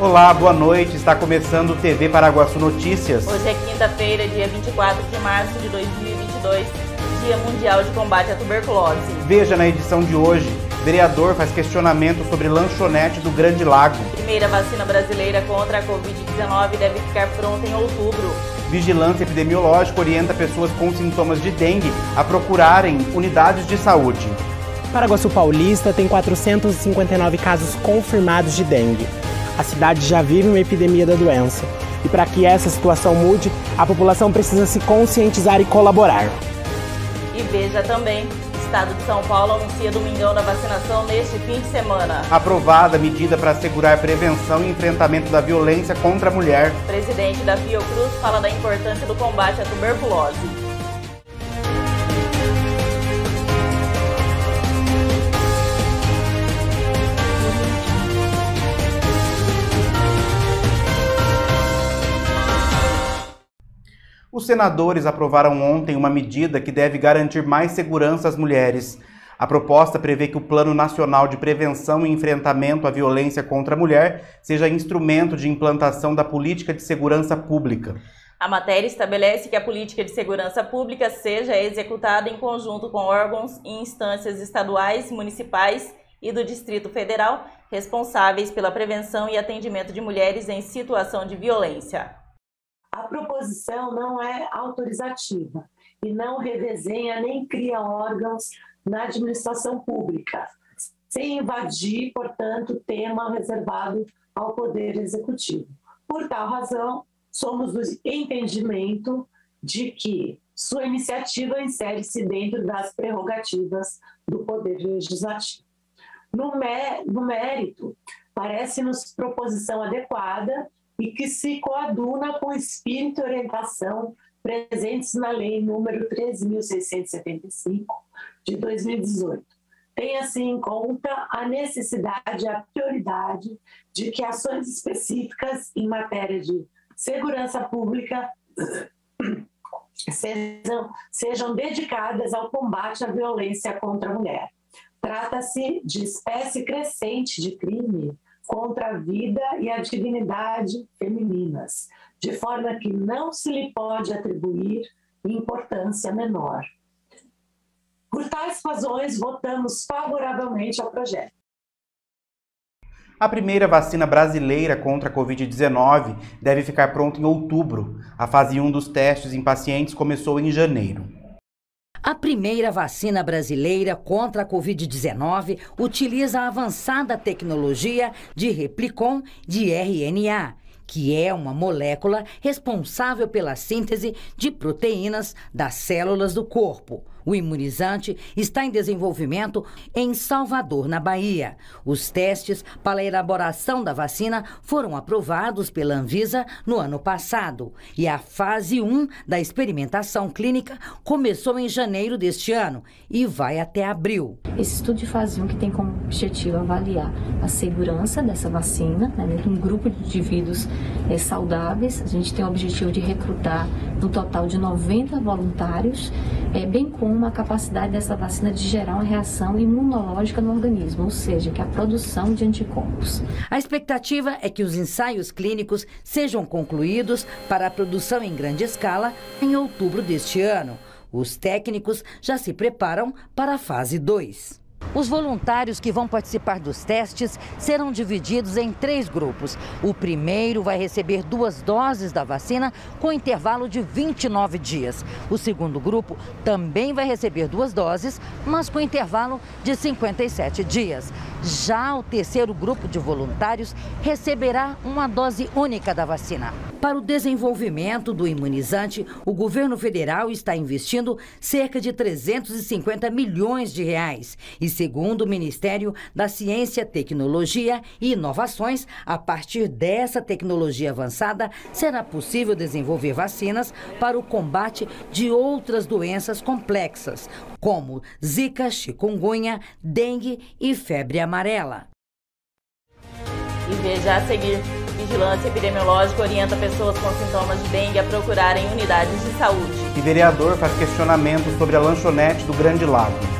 Olá, boa noite. Está começando o TV Paraguaçu Notícias. Hoje é quinta-feira, dia 24 de março de 2022, Dia Mundial de Combate à Tuberculose. Veja na edição de hoje. Vereador faz questionamento sobre lanchonete do Grande Lago. Primeira vacina brasileira contra a Covid-19 deve ficar pronta em outubro. Vigilância epidemiológica orienta pessoas com sintomas de dengue a procurarem unidades de saúde. Paraguaçu Paulista tem 459 casos confirmados de dengue. A cidade já vive uma epidemia da doença. E para que essa situação mude, a população precisa se conscientizar e colaborar. E veja também, o Estado de São Paulo anuncia domingão da vacinação neste fim de semana. Aprovada medida para assegurar prevenção e enfrentamento da violência contra a mulher. O presidente da Fiocruz fala da importância do combate à tuberculose. Os senadores aprovaram ontem uma medida que deve garantir mais segurança às mulheres. A proposta prevê que o Plano Nacional de Prevenção e Enfrentamento à Violência contra a Mulher seja instrumento de implantação da política de segurança pública. A matéria estabelece que a política de segurança pública seja executada em conjunto com órgãos e instâncias estaduais, municipais e do Distrito Federal responsáveis pela prevenção e atendimento de mulheres em situação de violência. A proposição não é autorizativa e não redesenha nem cria órgãos na administração pública, sem invadir, portanto, tema reservado ao Poder Executivo. Por tal razão, somos do entendimento de que sua iniciativa insere-se dentro das prerrogativas do Poder Legislativo. No mérito, parece-nos proposição adequada e que se coaduna com o espírito e orientação presentes na Lei número 13.675 de 2018. Tenha-se em conta a necessidade e a prioridade de que ações específicas em matéria de segurança pública sejam, sejam dedicadas ao combate à violência contra a mulher. Trata-se de espécie crescente de crime contra a vida e a dignidade femininas, de forma que não se lhe pode atribuir importância menor. Por tais razões, votamos favoravelmente ao projeto. A primeira vacina brasileira contra a Covid-19 deve ficar pronta em outubro. A fase 1 dos testes em pacientes começou em janeiro. A primeira vacina brasileira contra a Covid-19 utiliza a avançada tecnologia de replicon de RNA, que é uma molécula responsável pela síntese de proteínas das células do corpo. O imunizante está em desenvolvimento em Salvador, na Bahia. Os testes para a elaboração da vacina foram aprovados pela Anvisa no ano passado e a fase 1 da experimentação clínica começou em janeiro deste ano e vai até abril. Esse estudo de fase 1 que tem como objetivo avaliar a segurança dessa vacina né, um grupo de indivíduos é, saudáveis. A gente tem o objetivo de recrutar no total de 90 voluntários, é, bem como uma capacidade dessa vacina de gerar uma reação imunológica no organismo, ou seja, que é a produção de anticorpos. A expectativa é que os ensaios clínicos sejam concluídos para a produção em grande escala em outubro deste ano. Os técnicos já se preparam para a fase 2. Os voluntários que vão participar dos testes serão divididos em três grupos. O primeiro vai receber duas doses da vacina com intervalo de 29 dias. O segundo grupo também vai receber duas doses, mas com intervalo de 57 dias. Já o terceiro grupo de voluntários receberá uma dose única da vacina. Para o desenvolvimento do imunizante, o governo federal está investindo cerca de 350 milhões de reais. E segundo o Ministério da Ciência, Tecnologia e Inovações, a partir dessa tecnologia avançada, será possível desenvolver vacinas para o combate de outras doenças complexas, como zika, chikungunya, dengue e febre amarela. E veja a seguir. Vigilância epidemiológica orienta pessoas com sintomas de dengue a procurarem unidades de saúde. E vereador faz questionamento sobre a lanchonete do Grande Lago.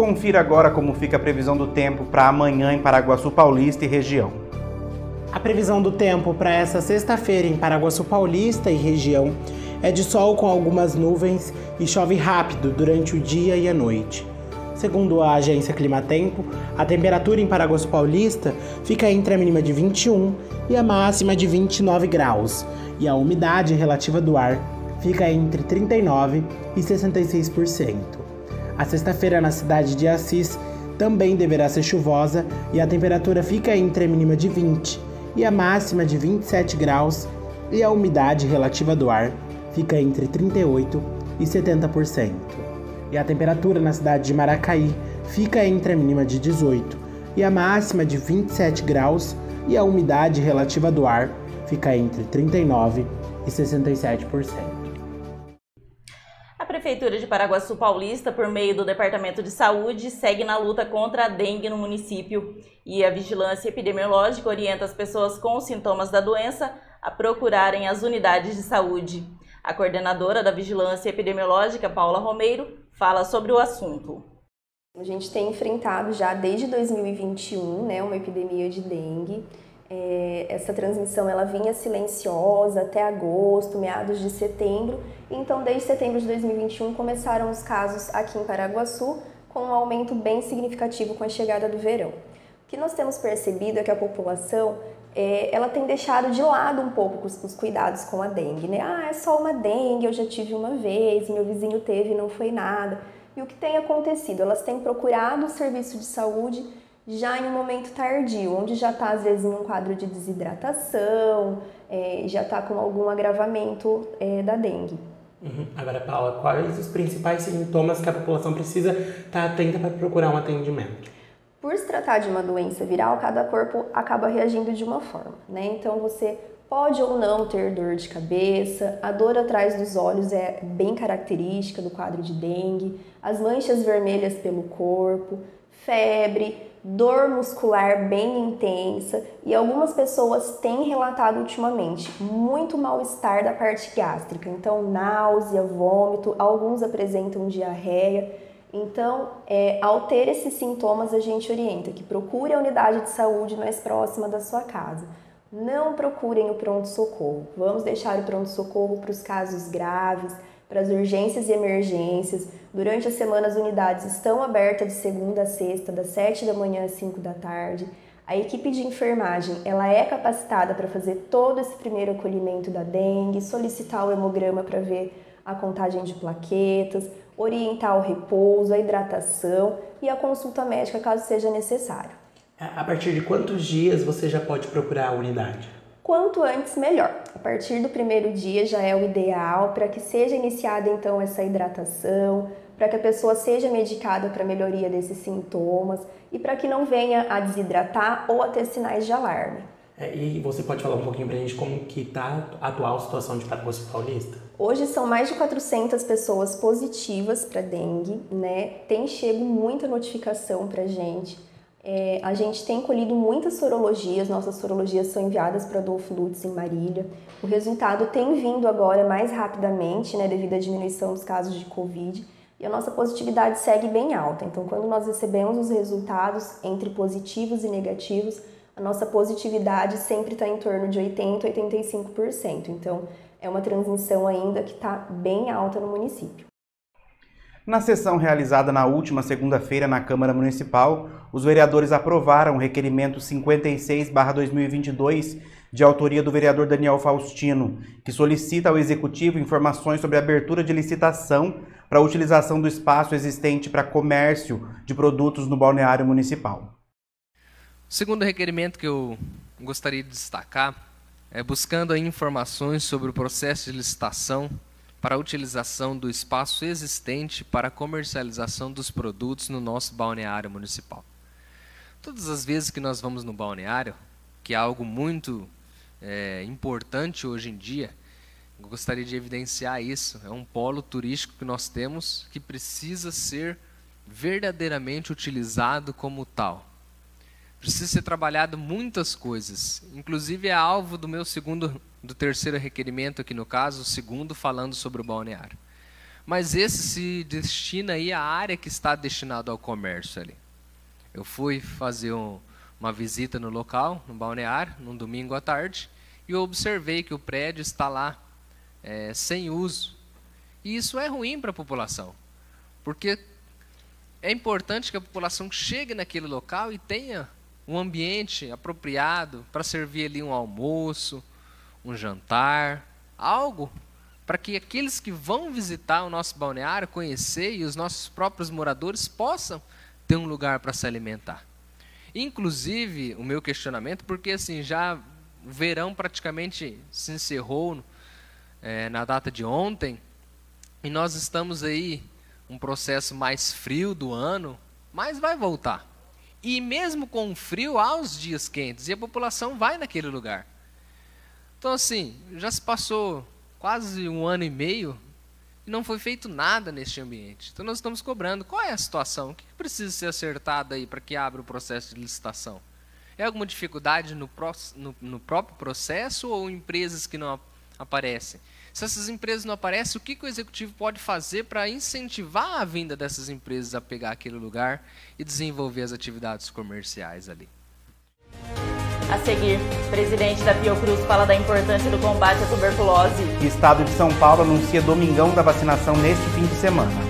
Confira agora como fica a previsão do tempo para amanhã em Paraguaçu Paulista e região. A previsão do tempo para essa sexta-feira em Paraguaçu Paulista e região é de sol com algumas nuvens e chove rápido durante o dia e a noite. Segundo a agência Climatempo, a temperatura em Paraguaçu Paulista fica entre a mínima de 21 e a máxima de 29 graus, e a umidade relativa do ar fica entre 39 e 66%. A sexta-feira na cidade de Assis também deverá ser chuvosa e a temperatura fica entre a mínima de 20 e a máxima de 27 graus e a umidade relativa do ar fica entre 38 e 70%. E a temperatura na cidade de Maracaí fica entre a mínima de 18 e a máxima de 27 graus e a umidade relativa do ar fica entre 39 e 67%. Prefeitura de Paraguaçu Paulista, por meio do Departamento de Saúde, segue na luta contra a dengue no município e a vigilância epidemiológica orienta as pessoas com sintomas da doença a procurarem as unidades de saúde. A coordenadora da Vigilância Epidemiológica, Paula Romeiro, fala sobre o assunto. A gente tem enfrentado já desde 2021 né, uma epidemia de dengue. É, essa transmissão ela vinha silenciosa até agosto, meados de setembro. Então, desde setembro de 2021 começaram os casos aqui em Paraguaçu, com um aumento bem significativo com a chegada do verão. O que nós temos percebido é que a população é, ela tem deixado de lado um pouco os, os, cuidados com a dengue, né? Ah, é só uma dengue, eu já tive uma vez, meu vizinho teve não foi nada. E o que tem acontecido? Elas têm procurado o serviço de saúde já em um momento tardio, onde já está às vezes em um quadro de desidratação, é, já está com algum agravamento é, da dengue. Uhum. Agora, Paula, quais os principais sintomas que a população precisa estar tá atenta para procurar um atendimento? Por se tratar de uma doença viral, cada corpo acaba reagindo de uma forma, né? Então você pode ou não ter dor de cabeça, a dor atrás dos olhos é bem característica do quadro de dengue, as manchas vermelhas pelo corpo, febre, dor muscular bem intensa e algumas pessoas têm relatado ultimamente muito mal-estar da parte gástrica, então náusea, vômito, alguns apresentam diarreia. Então, é, ao ter esses sintomas, a gente orienta que procure a unidade de saúde mais próxima da sua casa. Não procurem o pronto-socorro. Vamos deixar o pronto-socorro para os casos graves, para as urgências e emergências. Durante a semana, as unidades estão abertas de segunda a sexta, das 7 da manhã às 5 da tarde. A equipe de enfermagem ela é capacitada para fazer todo esse primeiro acolhimento da dengue, solicitar o hemograma para ver a contagem de plaquetas, orientar o repouso, a hidratação e a consulta médica caso seja necessário. A partir de quantos dias você já pode procurar a unidade? Quanto antes, melhor. A partir do primeiro dia já é o ideal para que seja iniciada então essa hidratação, para que a pessoa seja medicada para melhoria desses sintomas e para que não venha a desidratar ou a ter sinais de alarme. É, e você pode falar um pouquinho para a gente como que está a atual situação de Paraguaçu Paulista? Hoje são mais de 400 pessoas positivas para dengue, né? Tem chego muita notificação para a gente. É, a gente tem colhido muitas sorologias, nossas sorologias são enviadas para Adolfo Lutz em Marília. O resultado tem vindo agora mais rapidamente, né, devido à diminuição dos casos de Covid, e a nossa positividade segue bem alta. Então, quando nós recebemos os resultados entre positivos e negativos, a nossa positividade sempre está em torno de 80% a 85%. Então, é uma transmissão ainda que está bem alta no município. Na sessão realizada na última segunda-feira na Câmara Municipal, os vereadores aprovaram o requerimento 56-2022, de autoria do vereador Daniel Faustino, que solicita ao Executivo informações sobre a abertura de licitação para a utilização do espaço existente para comércio de produtos no balneário municipal. O segundo requerimento que eu gostaria de destacar é buscando informações sobre o processo de licitação para a utilização do espaço existente para a comercialização dos produtos no nosso balneário municipal. Todas as vezes que nós vamos no balneário, que é algo muito é, importante hoje em dia, gostaria de evidenciar isso. É um polo turístico que nós temos que precisa ser verdadeiramente utilizado como tal. Precisa ser trabalhado muitas coisas, inclusive é alvo do meu segundo do terceiro requerimento aqui no caso, o segundo falando sobre o balneário. Mas esse se destina aí à área que está destinado ao comércio ali. Eu fui fazer um, uma visita no local, no balneário, num domingo à tarde, e observei que o prédio está lá é, sem uso. E isso é ruim para a população, porque é importante que a população chegue naquele local e tenha um ambiente apropriado para servir ali um almoço, um jantar, algo para que aqueles que vão visitar o nosso balneário, conhecer e os nossos próprios moradores possam ter um lugar para se alimentar. Inclusive, o meu questionamento, porque assim, já o verão praticamente se encerrou é, na data de ontem, e nós estamos aí um processo mais frio do ano, mas vai voltar. E mesmo com frio, há os dias quentes, e a população vai naquele lugar. Então, assim, já se passou quase um ano e meio e não foi feito nada neste ambiente. Então, nós estamos cobrando. Qual é a situação? O que precisa ser acertado aí para que abra o processo de licitação? É alguma dificuldade no, no, no próprio processo ou empresas que não aparecem? Se essas empresas não aparecem, o que, que o executivo pode fazer para incentivar a vinda dessas empresas a pegar aquele lugar e desenvolver as atividades comerciais ali? A seguir, o presidente da Fiocruz fala da importância do combate à tuberculose. O estado de São Paulo anuncia domingão da vacinação neste fim de semana.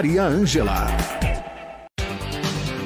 Maria Ângela.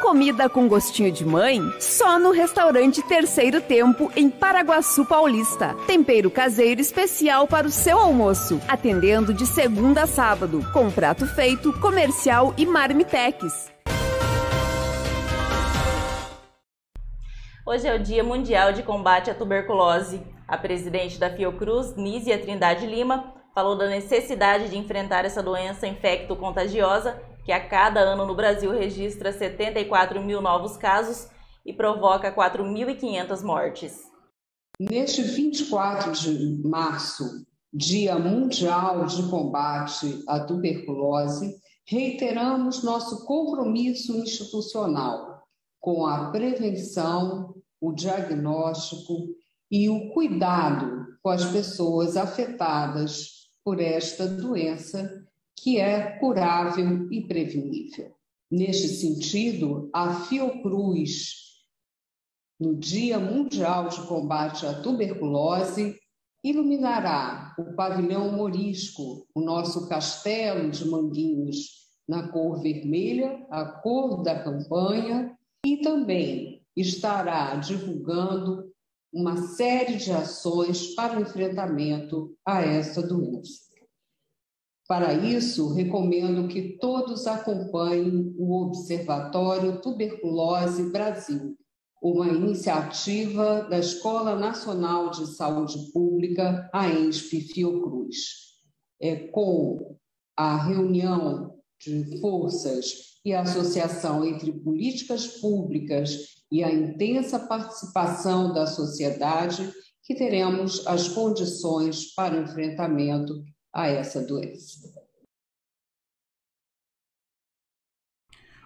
Comida com gostinho de mãe? Só no restaurante Terceiro Tempo, em Paraguaçu Paulista. Tempero caseiro especial para o seu almoço. Atendendo de segunda a sábado, com prato feito, comercial e marmitex. Hoje é o Dia Mundial de Combate à Tuberculose. A presidente da Fiocruz, Nízia Trindade Lima, falou da necessidade de enfrentar essa doença infecto-contagiosa que a cada ano no Brasil registra 74 mil novos casos e provoca 4.500 mortes. Neste 24 de março, Dia Mundial de Combate à Tuberculose, reiteramos nosso compromisso institucional com a prevenção, o diagnóstico e o cuidado com as pessoas afetadas por esta doença que é curável e prevenível. Neste sentido, a Fiocruz, no Dia Mundial de Combate à Tuberculose, iluminará o pavilhão morisco, o nosso castelo de Manguinhos, na cor vermelha, a cor da campanha, e também estará divulgando uma série de ações para o enfrentamento a essa doença. Para isso, recomendo que todos acompanhem o Observatório Tuberculose Brasil, uma iniciativa da Escola Nacional de Saúde Pública, a ENSP Fiocruz. É, com a reunião de forças e associação entre políticas públicas e a intensa participação da sociedade que teremos as condições para o enfrentamento a essa doença.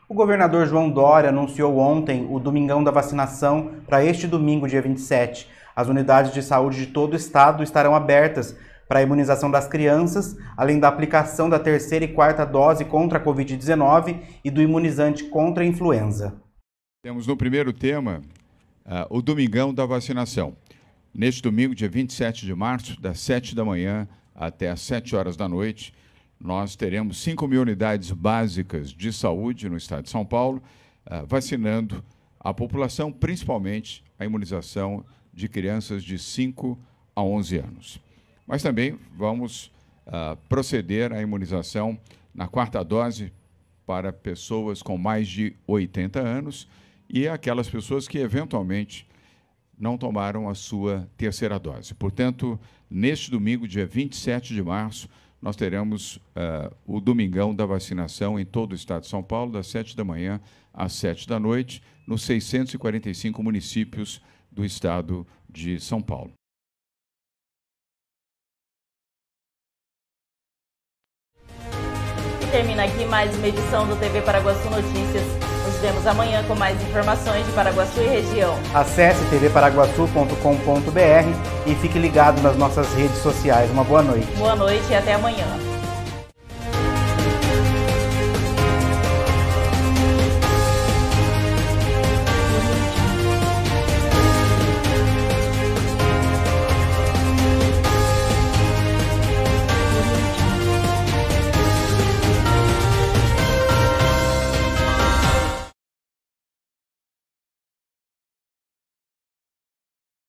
O governador João Dória anunciou ontem o Domingão da Vacinação para este domingo, dia 27. As unidades de saúde de todo o estado estarão abertas para a imunização das crianças, além da aplicação da terceira e quarta dose contra a Covid-19 e do imunizante contra a influenza. Temos no primeiro tema uh, o Domingão da Vacinação. Neste domingo, dia 27 de março, das 7 da manhã até às 7 horas da noite, nós teremos 5 mil unidades básicas de saúde no estado de São Paulo, uh, vacinando a população, principalmente a imunização de crianças de 5 a 11 anos. Mas também vamos uh, proceder à imunização na quarta dose para pessoas com mais de 80 anos e aquelas pessoas que eventualmente não tomaram a sua terceira dose. Portanto, neste domingo, dia 27 de março, nós teremos uh, o Domingão da Vacinação em todo o estado de São Paulo, das 7 da manhã às 7 da noite, nos 645 municípios do estado de São Paulo. termina aqui mais uma edição do TV Paraguaçu Notícias. Nos vemos amanhã com mais informações de Paraguaçu e região. Acesse tvparaguaçu.com.br e fique ligado nas nossas redes sociais. Uma boa noite. Boa noite e até amanhã.